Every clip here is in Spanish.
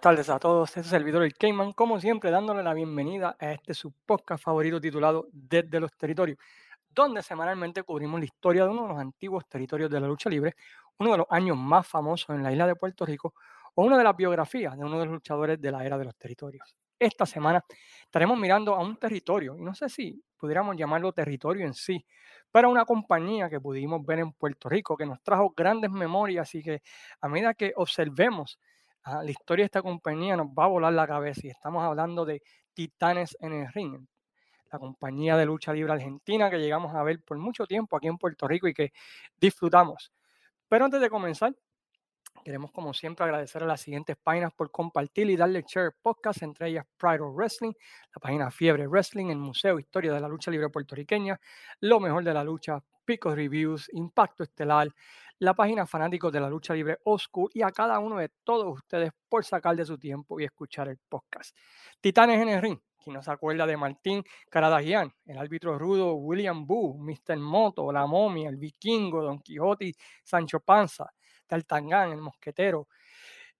Buenas tardes a todos, este es el servidor el Cayman, como siempre dándole la bienvenida a este su podcast favorito titulado Desde los Territorios, donde semanalmente cubrimos la historia de uno de los antiguos territorios de la lucha libre, uno de los años más famosos en la isla de Puerto Rico o una de las biografías de uno de los luchadores de la era de los territorios. Esta semana estaremos mirando a un territorio, y no sé si pudiéramos llamarlo territorio en sí, pero una compañía que pudimos ver en Puerto Rico, que nos trajo grandes memorias y que a medida que observemos La historia de esta compañía nos va a volar la cabeza y estamos hablando de Titanes en el Ring, la compañía de lucha libre argentina que llegamos a ver por mucho tiempo aquí en Puerto Rico y que disfrutamos. Pero antes de comenzar, queremos como siempre agradecer a las siguientes páginas por compartir y darle share podcast, entre ellas Pride of Wrestling, la página Fiebre Wrestling, el Museo Historia de la Lucha Libre Puertorriqueña, Lo Mejor de la Lucha, Picos Reviews, Impacto Estelar, la página Fanáticos de la Lucha Libre Oscuro y a cada uno de todos ustedes por sacar de su tiempo y escuchar el podcast. Titanes en el ring, quien no se acuerda de Martín Caradagian, el árbitro rudo William Boo, Mr. Moto, La Momia, el Vikingo, Don Quijote, Sancho Panza, Tartangán, el Mosquetero,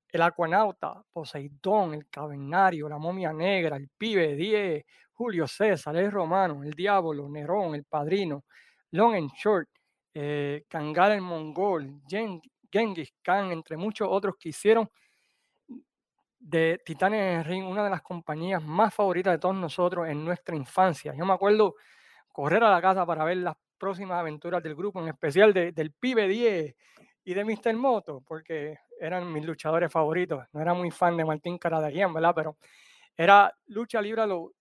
el Acuanauta, Poseidón, el Cavernario, la Momia Negra, el Pibe, Die, Julio César, el Romano, el Diablo, Nerón, el Padrino, Long and Short, eh, Kangal el Mongol, Genghis Khan, entre muchos otros que hicieron de Titanes Ring una de las compañías más favoritas de todos nosotros en nuestra infancia. Yo me acuerdo correr a la casa para ver las próximas aventuras del grupo, en especial del Pibe 10 y de Mr. Moto, porque eran mis luchadores favoritos. No era muy fan de Martín Caradagian, ¿verdad? Pero era lucha libre lo,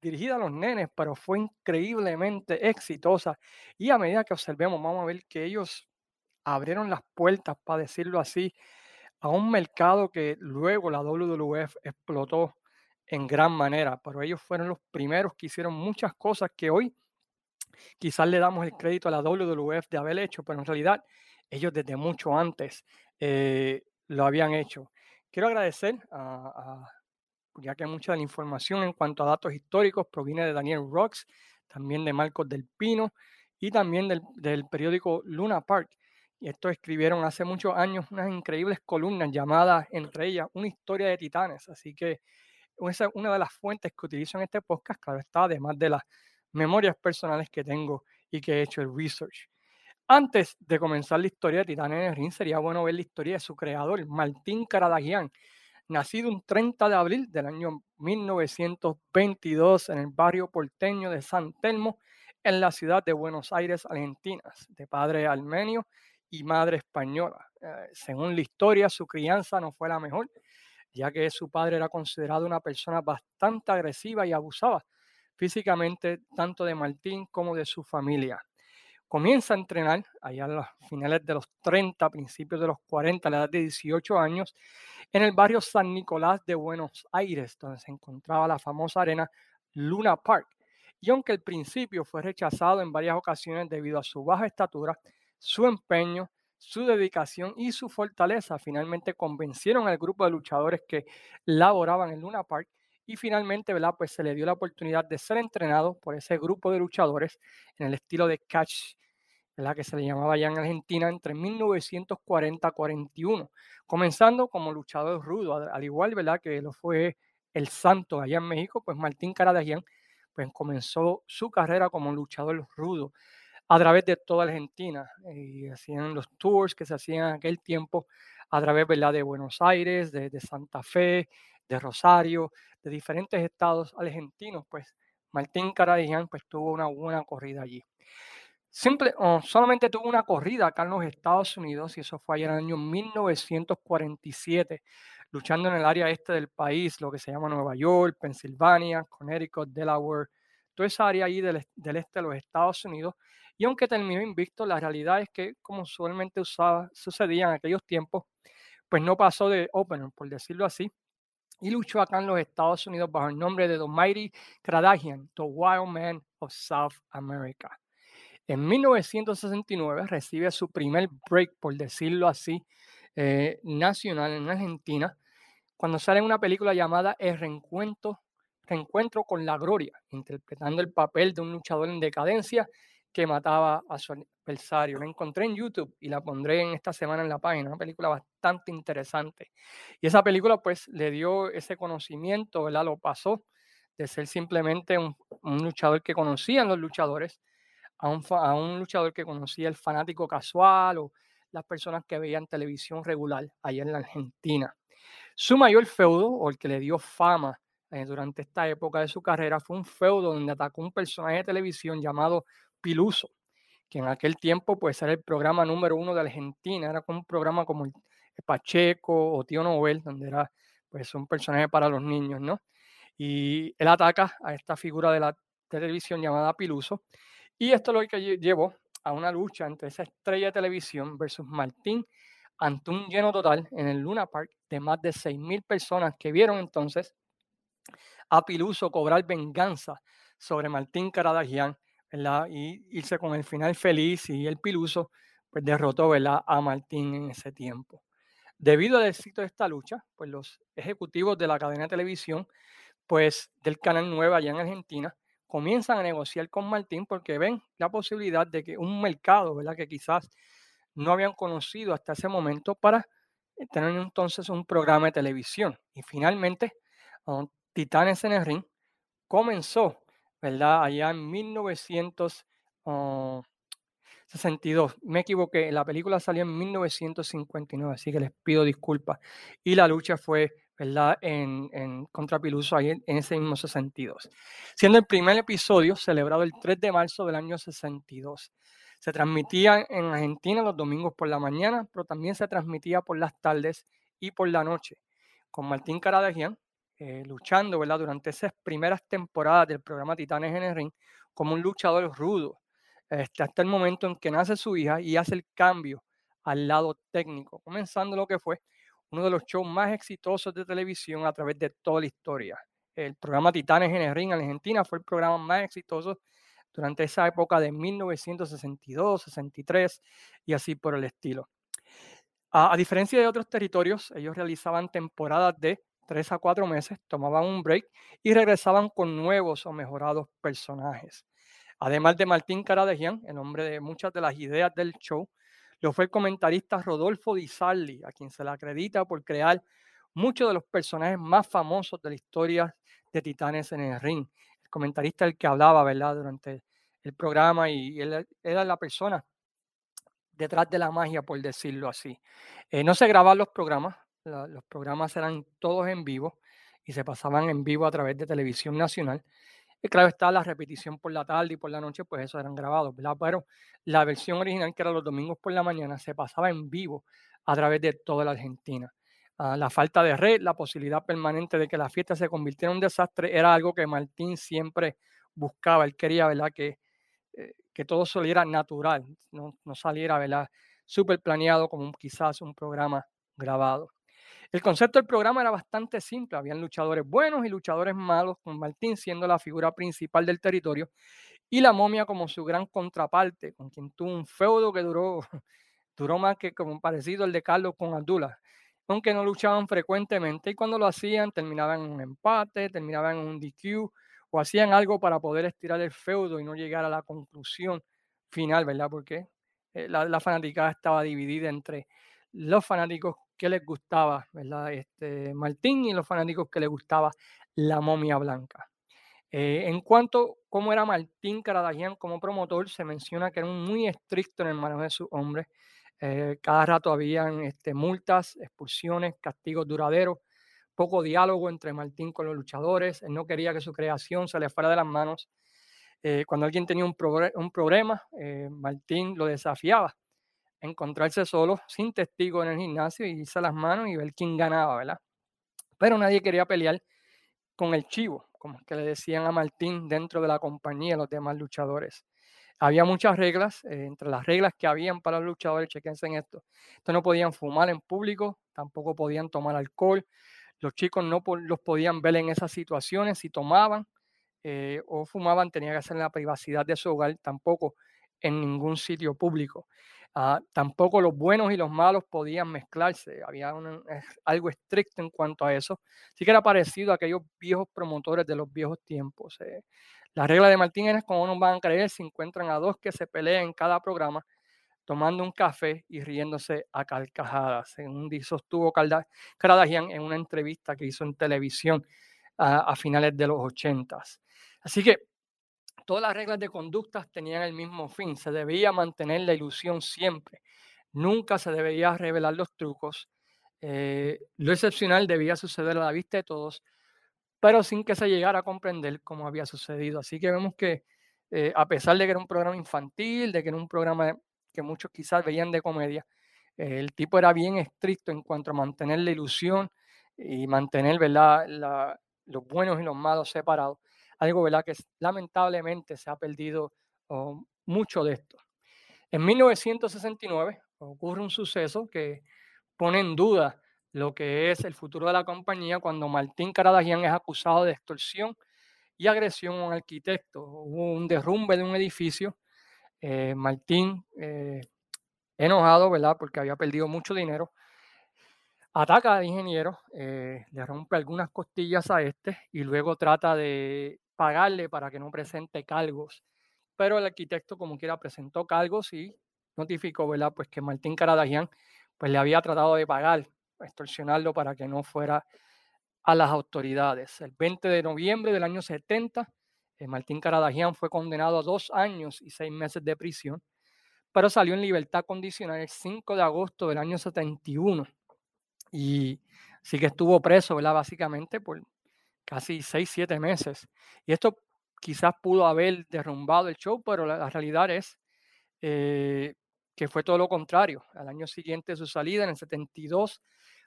dirigida a los nenes, pero fue increíblemente exitosa. Y a medida que observemos, vamos a ver que ellos abrieron las puertas, para decirlo así, a un mercado que luego la WWF explotó en gran manera, pero ellos fueron los primeros que hicieron muchas cosas que hoy quizás le damos el crédito a la WWF de haber hecho, pero en realidad ellos desde mucho antes eh, lo habían hecho. Quiero agradecer a ya que mucha de la información en cuanto a datos históricos proviene de Daniel Rocks, también de Marcos del Pino y también del, periódico Luna Park. Y estos escribieron hace muchos años unas increíbles columnas llamadas, entre ellas, Una historia de titanes. Así que esa es una de las fuentes que utilizo en este podcast, claro está, además de las memorias personales que tengo y que he hecho el research. Antes de comenzar la historia de Titanes en el Ring, sería bueno ver la historia de su creador, Martín Caradagian, nacido un 30 de abril del año 1922 en el barrio porteño de San Telmo, en la ciudad de Buenos Aires, Argentina, de padre armenio y madre española. Eh, según la historia, su crianza no fue la mejor, ya que su padre era considerado una persona bastante agresiva y abusaba físicamente tanto de Martín como de su familia. Comienza a entrenar allá a los finales de los 30, principios de los 40, a la edad de 18 años, en el barrio San Nicolás de Buenos Aires, donde se encontraba la famosa arena Luna Park. Y aunque al principio fue rechazado en varias ocasiones debido a su baja estatura, su empeño, su dedicación y su fortaleza finalmente convencieron al grupo de luchadores que laboraban en Luna Park y finalmente ¿verdad? Pues se le dio la oportunidad de ser entrenado por ese grupo de luchadores en el estilo de catch la que se le llamaba ya en Argentina entre 1940 41, comenzando como luchador rudo, al igual ¿verdad? que lo fue el Santo allá en México, pues Martín Caradagian pues comenzó su carrera como luchador rudo a través de toda Argentina y hacían los tours que se hacían en aquel tiempo a través ¿verdad? de Buenos Aires, de Santa Fe, de Rosario, de diferentes estados argentinos, pues Martín Caradagian pues tuvo una buena corrida allí. Simple, solamente tuvo una corrida acá en los Estados Unidos y eso fue allá en el año 1947, luchando en el área este del país, lo que se llama Nueva York, Pensilvania, Connecticut, Delaware, toda esa área ahí del, este de los Estados Unidos. Y aunque terminó invicto, la realidad es que, como usualmente usaba, sucedía en aquellos tiempos, pues no pasó de opener, por decirlo así, y luchó acá en los Estados Unidos bajo el nombre de The Mighty Kradagian, The Wild Man of South America. En 1969 recibe su primer break, por decirlo así, eh, nacional en Argentina, cuando sale en una película llamada El Reencuentro, Reencuentro con la Gloria, interpretando el papel de un luchador en decadencia que mataba a su adversario. La encontré en YouTube y la pondré en esta semana en la página, una película bastante interesante. Y esa película pues le dio ese conocimiento, ¿verdad? Lo pasó de ser simplemente un, luchador que conocían los luchadores a un, a un luchador que conocía el fanático casual o las personas que veían televisión regular allá en la Argentina. Su mayor feudo, o el que le dio fama eh, durante esta época de su carrera, fue un feudo donde atacó un personaje de televisión llamado Piluso, que en aquel tiempo pues era el programa número uno de Argentina, era un programa como Pacheco o Tío Nobel, donde era pues un personaje para los niños, ¿no? Y él ataca a esta figura de la televisión llamada Piluso, y esto es lo que llevó a una lucha entre esa estrella de televisión versus Martín ante un lleno total en el Luna Park de más de 6.000 personas que vieron entonces a Piluso cobrar venganza sobre Martín Caradagian y irse con el final feliz y el Piluso pues derrotó a Martín en ese tiempo. Debido al éxito de esta lucha, pues los ejecutivos de la cadena de televisión, pues del Canal 9 allá en Argentina, comienzan a negociar con Martín porque ven la posibilidad de que un mercado. Que quizás no habían conocido hasta ese momento para tener entonces un programa de televisión. Y finalmente, Titanes en el Ring comenzó ¿verdad? Allá en 1962. Me equivoqué, la película salió en 1959, así que les pido disculpas. Y la lucha fue, ¿verdad?, en, en contra Piluso ahí en, ese mismo 62. Siendo el primer episodio celebrado el 3 de marzo del año 62. Se transmitía en Argentina los domingos por la mañana, pero también se transmitía por las tardes y por la noche, con Martín Caradagian, eh, luchando ¿verdad? durante esas primeras temporadas del programa Titanes en el Ring como un luchador rudo, este, hasta el momento en que nace su hija y hace el cambio al lado técnico, comenzando lo que fue uno de los shows más exitosos de televisión a través de toda la historia. El programa Titanes en el Ring en Argentina fue el programa más exitoso durante esa época de 1962, 63 y así por el estilo. a diferencia de otros territorios, ellos realizaban temporadas de tres a cuatro meses, tomaban un break y regresaban con nuevos o mejorados personajes. Además de Martín Caradegian, el nombre de muchas de las ideas del show, lo fue el comentarista Rodolfo Di Sarli, a quien se le acredita por crear muchos de los personajes más famosos de la historia de Titanes en el ring. El comentarista el que hablaba, ¿verdad?, durante el programa y él era la persona detrás de la magia, por decirlo así. Eh, no se graban los programas, los programas eran todos en vivo y se pasaban en vivo a través de televisión nacional. Y claro está, la repetición por la tarde y por la noche, pues eso eran grabados, ¿verdad? Pero la versión original, que era los domingos por la mañana, se pasaba en vivo a través de toda la Argentina. Ah, la falta de red, la posibilidad permanente de que la fiesta se convirtiera en un desastre, era algo que Martín siempre buscaba. Él quería, ¿verdad? Que, eh, que todo saliera natural, no, no saliera, ¿verdad? Súper planeado como quizás un programa grabado. El concepto del programa era bastante simple. Habían luchadores buenos y luchadores malos, con Martín siendo la figura principal del territorio y la momia como su gran contraparte, con quien tuvo un feudo que duró, más que como parecido al de Carlos con Abdullah. Aunque no luchaban frecuentemente y cuando lo hacían terminaban en un empate, terminaban en un DQ o hacían algo para poder estirar el feudo y no llegar a la conclusión final, ¿verdad? Porque eh, la, la fanaticada estaba dividida entre los fanáticos que les gustaba, ¿verdad? Este, Martín y los fanáticos que les gustaba la momia blanca. Eh, en cuanto a cómo era Martín Caradagian como promotor, se menciona que era muy estricto en el manejo de sus hombres. Eh, cada rato habían este, multas, expulsiones, castigos duraderos, poco diálogo entre Martín con los luchadores. Él no quería que su creación se le fuera de las manos. Eh, cuando alguien tenía un, un problema, Martín lo desafiaba encontrarse solo, sin testigo en el gimnasio, y irse a las manos y ver quién ganaba, ¿verdad? Pero nadie quería pelear con el chivo, como que le decían a Martín dentro de la compañía, los demás luchadores. Había muchas reglas, eh, entre las reglas que habían para los luchadores, chequense en esto. No podían fumar en público, tampoco podían tomar alcohol. Los chicos no los podían ver en esas situaciones. Si tomaban eh, o fumaban, tenía que hacer en la privacidad de su hogar. Tampoco en ningún sitio público. Ah, tampoco los buenos y los malos podían mezclarse, había algo estricto en cuanto a eso. Sí que era parecido a aquellos viejos promotores de los viejos tiempos. Eh. La regla de Martín es como no van a creer si encuentran a dos que se pelean en cada programa tomando un café y riéndose a carcajadas. Según sostuvo Caradagian en una entrevista que hizo en televisión a, finales de los ochentas. Así que todas las reglas de conducta tenían el mismo fin. Se debía mantener la ilusión siempre. Nunca se debería revelar los trucos. Eh, lo excepcional debía suceder a la vista de todos, pero sin que se llegara a comprender cómo había sucedido. Así que vemos que eh, a pesar de que era un programa infantil, de que era un programa que muchos quizás veían de comedia, el tipo era bien estricto en cuanto a mantener la ilusión y mantener ¿verdad? los buenos y los malos separados. Algo ¿verdad? que lamentablemente se ha perdido oh, mucho de esto. En 1969 ocurre un suceso que pone en duda lo que es el futuro de la compañía cuando Martín Caradagian es acusado de extorsión y agresión a un arquitecto. Hubo un derrumbe de un edificio eh, Martín, eh, enojado, ¿verdad? Porque había perdido mucho dinero, ataca al ingeniero, eh, le rompe algunas costillas a este y luego trata de pagarle para que no presente cargos. Pero el arquitecto, como quiera, presentó cargos y notificó, ¿verdad? Pues que Martín Caradagian pues le había tratado de pagar, extorsionarlo para que no fuera a las autoridades. El 20 de noviembre del año 70, eh, Martín Caradagian fue condenado a dos años y seis meses de prisión, pero salió en libertad condicional el 5 de agosto del año 71. Y sí que estuvo preso, ¿verdad? Básicamente por casi seis, siete meses. Y esto quizás pudo haber derrumbado el show, pero la, realidad es eh, que fue todo lo contrario. Al año siguiente de su salida, en el 72,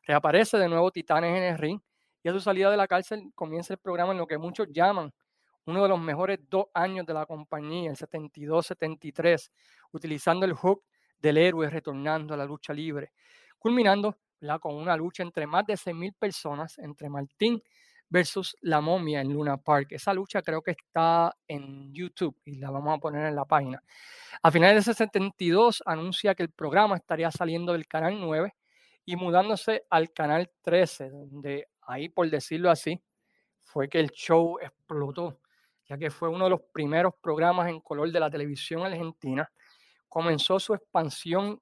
reaparece de nuevo Titanes en el ring y a su salida de la cárcel comienza el programa en lo que muchos llaman uno de los mejores dos años de la compañía, el 72-73, utilizando el hook del héroe retornando a la lucha libre, culminando con una lucha entre más de 6.000 personas, entre Martín versus la momia en Luna Park. Esa lucha creo que está en YouTube y la vamos a poner en la página. A finales de ese 72 anuncia que el programa estaría saliendo del canal 9 y mudándose al canal 13, donde ahí, por decirlo así, fue que el show explotó ya que fue uno de los primeros programas en color de la televisión argentina. Comenzó su expansión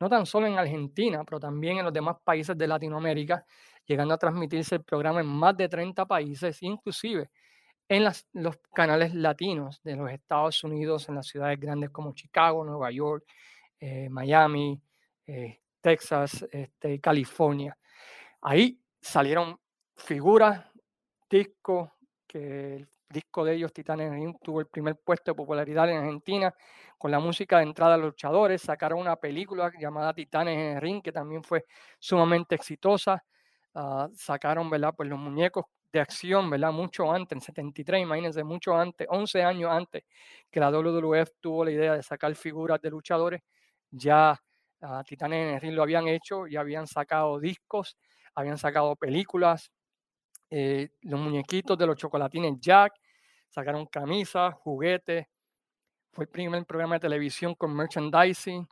no tan solo en Argentina, pero también en los demás países de Latinoamérica, llegando a transmitirse el programa en más de 30 países, inclusive en los canales latinos de los Estados Unidos, en las ciudades grandes como Chicago, Nueva York, eh, Miami, eh, Texas, este, California. Ahí salieron figuras, discos que disco de ellos, Titanes Ring, tuvo el primer puesto de popularidad en Argentina con la música de entrada de los luchadores. Sacaron una película llamada Titanes en el Ring, que también fue sumamente exitosa. Ah, sacaron, ¿verdad? Pues los muñecos de acción, ¿verdad? Mucho antes, en 73, imagínense, mucho antes, 11 años antes que la WWF tuvo la idea de sacar figuras de luchadores. Ya uh, Titanes en el Ring lo habían hecho, ya habían sacado discos, habían sacado películas, eh, los muñequitos de los chocolatines Jack, sacaron camisas, juguetes. Fue el primer programa de televisión con merchandising.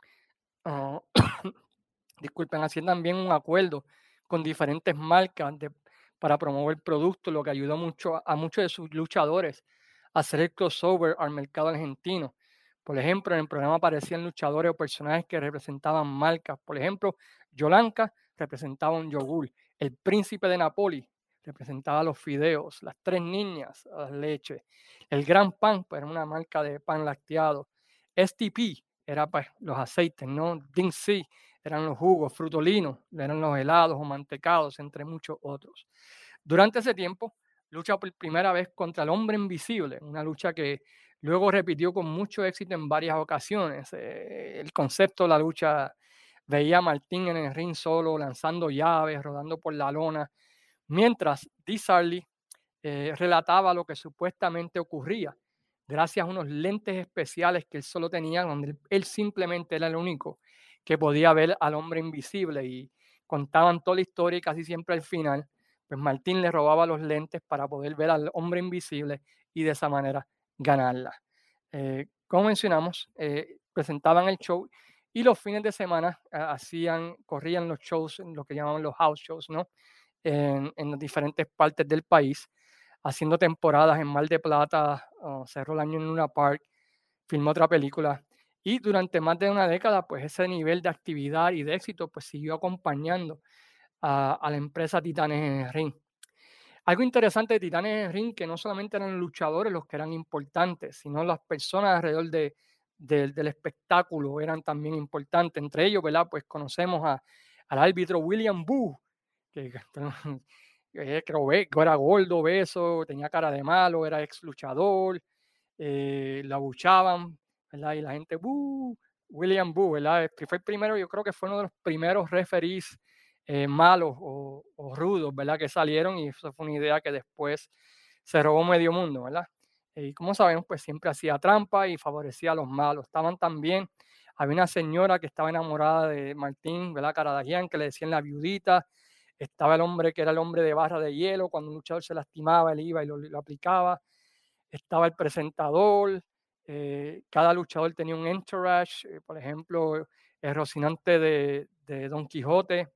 Ah, disculpen, hacían también un acuerdo con diferentes marcas para promover productos, lo que ayudó mucho a muchos de sus luchadores a hacer el crossover al mercado argentino. Por ejemplo, en el programa aparecían luchadores o personajes que representaban marcas. Por ejemplo, Yolanka representaba un yogur. El príncipe de Napoli representaba los fideos, las tres niñas, las leche. El gran pan, pues era una marca de pan lacteado. STP era pues los aceites, ¿no? C eran los jugos, frutolinos, eran los helados o mantecados, entre muchos otros. Durante ese tiempo, lucha por primera vez contra el hombre invisible, una lucha que luego repitió con mucho éxito en varias ocasiones. Eh, el concepto de la lucha veía a Martín en el ring solo, lanzando llaves, rodando por la lona, Mientras Dee Sarley eh, relataba lo que supuestamente ocurría, gracias a unos lentes especiales que él solo tenía, donde él, simplemente era el único que podía ver al hombre invisible y contaban toda la historia y casi siempre al final, pues Martín le robaba los lentes para poder ver al hombre invisible y de esa manera ganarla. Eh, como mencionamos, eh, presentaban el show y los fines de semana hacían, corrían los shows, lo que llamaban los house shows, ¿no? En, las diferentes partes del país, haciendo temporadas en Mar de Plata, cerró el año en Luna Park, filmó otra película. Y durante más de una década, pues ese nivel de actividad y de éxito, pues siguió acompañando a, a la empresa Titanes en el Ring. Algo interesante de Titanes en Ring, que no solamente eran luchadores los que eran importantes, sino las personas alrededor de, del espectáculo eran también importantes. Entre ellos, ¿verdad? Pues conocemos a, al árbitro William Boo, que, que era gordo, beso, tenía cara de malo, era ex luchador, eh, la buchaban, ¿verdad? Y la gente, Boo, William Boo, ¿verdad? fue el primero, yo creo que fue uno de los primeros referees eh, malos o, rudos, ¿verdad? Que salieron y eso fue una idea que después se robó medio mundo, ¿verdad? Y como sabemos, pues siempre hacía trampa y favorecía a los malos. Estaban también, había una señora que estaba enamorada de Martín, ¿verdad? Caradagian, que le decían la viudita. Estaba el hombre que era el hombre de barra de hielo, cuando un luchador se lastimaba, él iba y lo, aplicaba. Estaba el presentador, eh, cada luchador tenía un entourage, eh, por ejemplo, el Rocinante de, Don Quijote,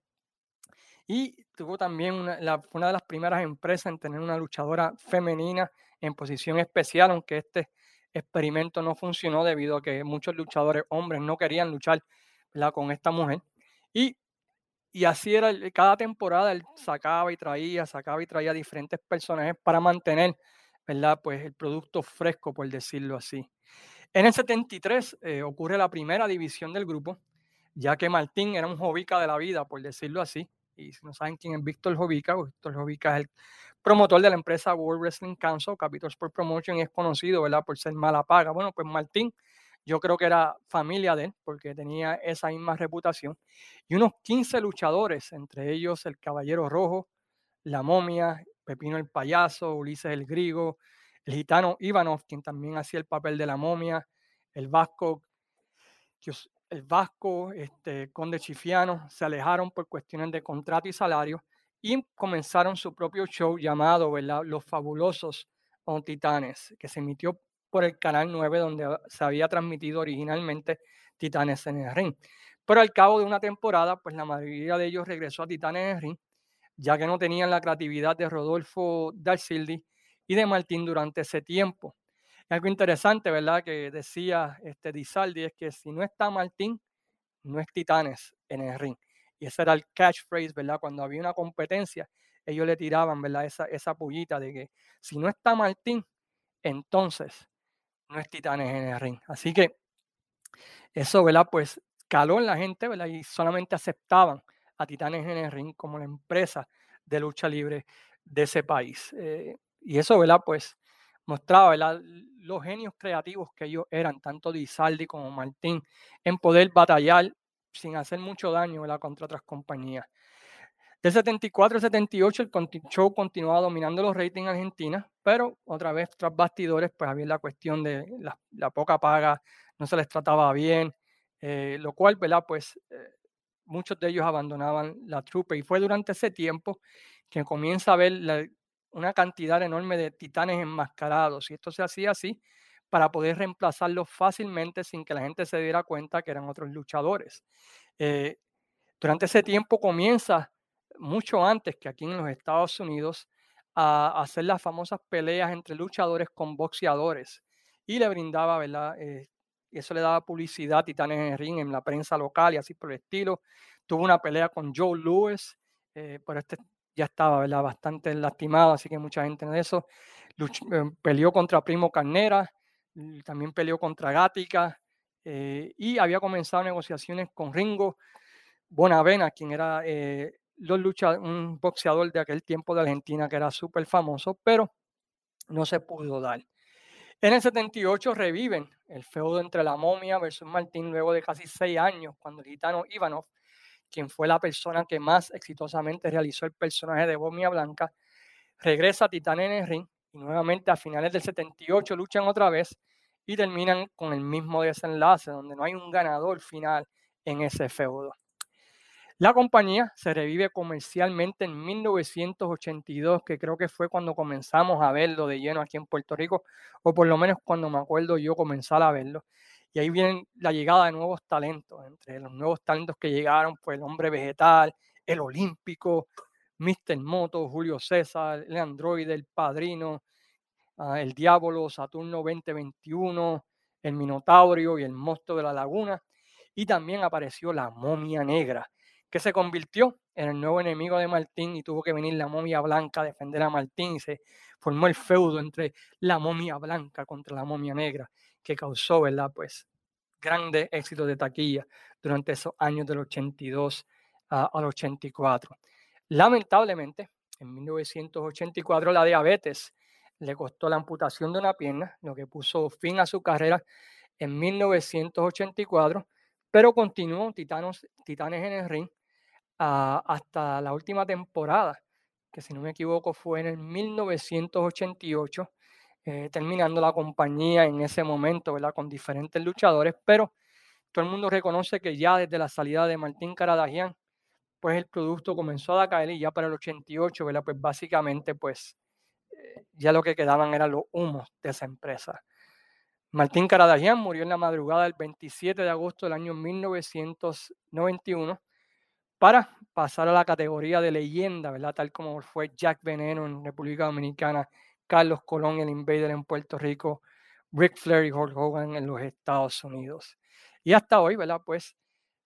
y tuvo también una, una de las primeras empresas en tener una luchadora femenina en posición especial, aunque este experimento no funcionó debido a que muchos luchadores hombres no querían luchar con esta mujer. Y, y así era, cada temporada él sacaba y traía, sacaba y traía diferentes personajes para mantener ¿verdad? Pues el producto fresco, por decirlo así. En el 73 eh, ocurre la primera división del grupo, ya que Martín era un jovica de la vida, por decirlo así, y si no saben quién es Víctor Jovica, pues, Víctor Jovica es el promotor de la empresa World Wrestling Council, Capital Sport Promotion, y es conocido, ¿verdad?, por ser mala paga. Bueno, pues Martín, yo creo que era familia de él, porque tenía esa misma reputación. Y unos 15 luchadores, entre ellos el Caballero Rojo, la Momia, Pepino el Payaso, Ulises el Griego, el gitano Ivanov, quien también hacía el papel de la Momia, el Vasco el Vasco, este, Conde Chifiano, se alejaron por cuestiones de contrato y salario y comenzaron su propio show llamado Los Fabulosos Titanes, que se emitió por el Canal 9, donde se había transmitido originalmente Titanes en el Ring. Pero al cabo de una temporada, pues la mayoría de ellos regresó a Titanes en el Ring, ya que no tenían la creatividad de Rodolfo Darcildi y de Martín durante ese tiempo. Algo interesante, ¿verdad? Que decía este es que si no está Martín, no es Titanes en el ring. Y ese era el catchphrase, ¿verdad? Cuando había una competencia, ellos le tiraban, ¿verdad? Esa, esa pullita de que si no está Martín, entonces no es Titanes en el ring. Así que eso, ¿verdad? Pues caló en la gente, ¿verdad? Y solamente aceptaban a Titanes en el ring como la empresa de lucha libre de ese país. Eh, y eso, ¿verdad? Pues mostraba los genios creativos que ellos eran, tanto Di Saldi como Martín, en poder batallar sin hacer mucho daño contra otras compañías. Del 74 al 78 el show continuaba dominando los ratings en Argentina, pero otra vez tras bastidores pues había la cuestión de la, poca paga, no se les trataba bien, eh, lo cual, ¿verdad? Pues eh, muchos de ellos abandonaban la trupe y fue durante ese tiempo que comienza a ver una cantidad enorme de titanes enmascarados. Y esto se hacía así para poder reemplazarlos fácilmente sin que la gente se diera cuenta que eran otros luchadores. Eh, durante ese tiempo comienza, mucho antes que aquí en los Estados Unidos, a, hacer las famosas peleas entre luchadores con boxeadores. Y le brindaba, ¿verdad? Eh, eso le daba publicidad a Titanes en el ring en la prensa local y así por el estilo. Tuvo una pelea con Joe Lewis, eh, por este ya estaba bastante lastimado, así que mucha gente en eso. Eh, peleó contra Primo Carnera, también peleó contra Gática eh, y había comenzado negociaciones con Ringo Bonavena, quien era lucha, un boxeador de aquel tiempo de Argentina que era súper famoso, pero no se pudo dar. En el 78 reviven el feudo entre la momia versus Martín luego de casi seis años, cuando el gitano Ivanov quien fue la persona que más exitosamente realizó el personaje de Bomia Blanca, regresa a Titán en el ring y nuevamente a finales del 78 luchan otra vez y terminan con el mismo desenlace, donde no hay un ganador final en ese feudo. La compañía se revive comercialmente en 1982, que creo que fue cuando comenzamos a verlo de lleno aquí en Puerto Rico, o por lo menos cuando me acuerdo yo comenzar a verlo. Y ahí viene la llegada de nuevos talentos. Entre los nuevos talentos que llegaron, pues el hombre vegetal, el olímpico, Mr. Moto, Julio César, el androide, el padrino, ah, el diablo, Saturno 2021, el Minotaurio y el monstruo de la laguna. Y también apareció la momia negra, que se convirtió en el nuevo enemigo de Martín y tuvo que venir la momia blanca a defender a Martín y se formó el feudo entre la momia blanca contra la momia negra, que causó, ¿verdad? Pues grande éxito de taquilla durante esos años del 82 al 84. Lamentablemente, en 1984 la diabetes le costó la amputación de una pierna, lo que puso fin a su carrera en 1984, pero continuó Titanos, Titanes en el ring hasta la última temporada, que si no me equivoco fue en el 1988, eh, terminando la compañía en ese momento, ¿verdad? Con diferentes luchadores, pero todo el mundo reconoce que ya desde la salida de Martín Caradagian, pues el producto comenzó a caer y ya para el 88, ¿verdad? Pues básicamente, pues eh, ya lo que quedaban eran los humos de esa empresa. Martín Caradagian murió en la madrugada del 27 de agosto del año 1991 para pasar a la categoría de leyenda, ¿verdad? Tal como fue Jack Veneno en República Dominicana, Carlos Colón, el Invader en Puerto Rico, Rick Flair y Hulk Hogan en los Estados Unidos. Y hasta hoy, ¿verdad? Pues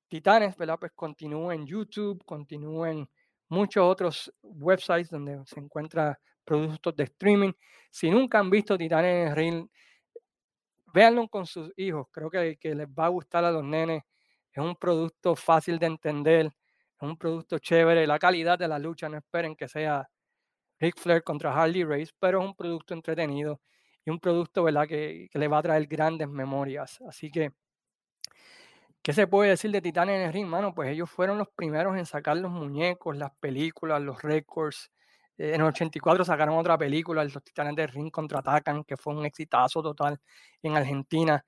Titanes, ¿verdad? Pues continúa en YouTube, continúa en muchos otros websites donde se encuentran productos de streaming. Si nunca han visto Titanes en Ring, véanlo con sus hijos. Creo que, que les va a gustar a los nenes. Es un producto fácil de entender, es un producto chévere. La calidad de la lucha, no esperen que sea Ric Flair contra Harley Race, pero es un producto entretenido y un producto ¿verdad? Que, que le va a traer grandes memorias. Así que ¿Qué se puede decir de Titanes en el ring, mano? Pues ellos fueron los primeros en sacar los muñecos, las películas, los récords. En el 84 sacaron otra película, Los Titanes del Ring contraatacan, que fue un exitazo total en Argentina.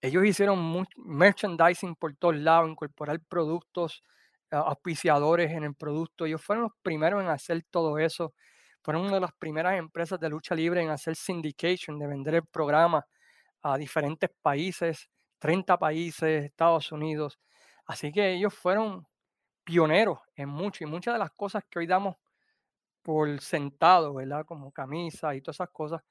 Ellos hicieron merchandising por todos lados, incorporar productos, auspiciadores en el producto. Ellos fueron los primeros en hacer todo eso. Fueron una de las primeras empresas de lucha libre en hacer syndication, de vender el programa a diferentes países 30 países, Estados Unidos. Así que ellos fueron pioneros en mucho y muchas de las cosas que hoy damos por sentado, ¿verdad? Como camisa y todas esas cosas,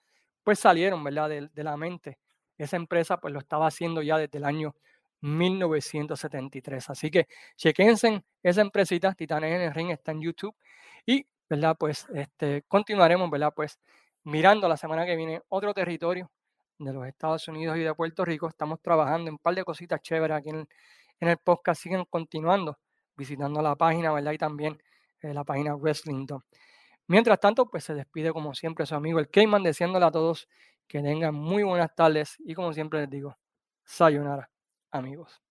pues salieron, ¿verdad? De, la mente. Esa empresa pues lo estaba haciendo ya desde el año 1973. Así que chequense esa empresita, Titanes en el Ring, está en YouTube. Y, ¿verdad? Pues este, continuaremos, ¿verdad? Pues mirando la semana que viene otro territorio de los Estados Unidos y de Puerto Rico. Estamos trabajando en un par de cositas chéveres aquí en el, podcast. Siguen continuando visitando la página, ¿verdad? Y también eh, la página Wrestling Mientras tanto, pues se despide como siempre su amigo el Cayman, deseándole a todos que tengan muy buenas tardes y como siempre les digo, sayonara, amigos.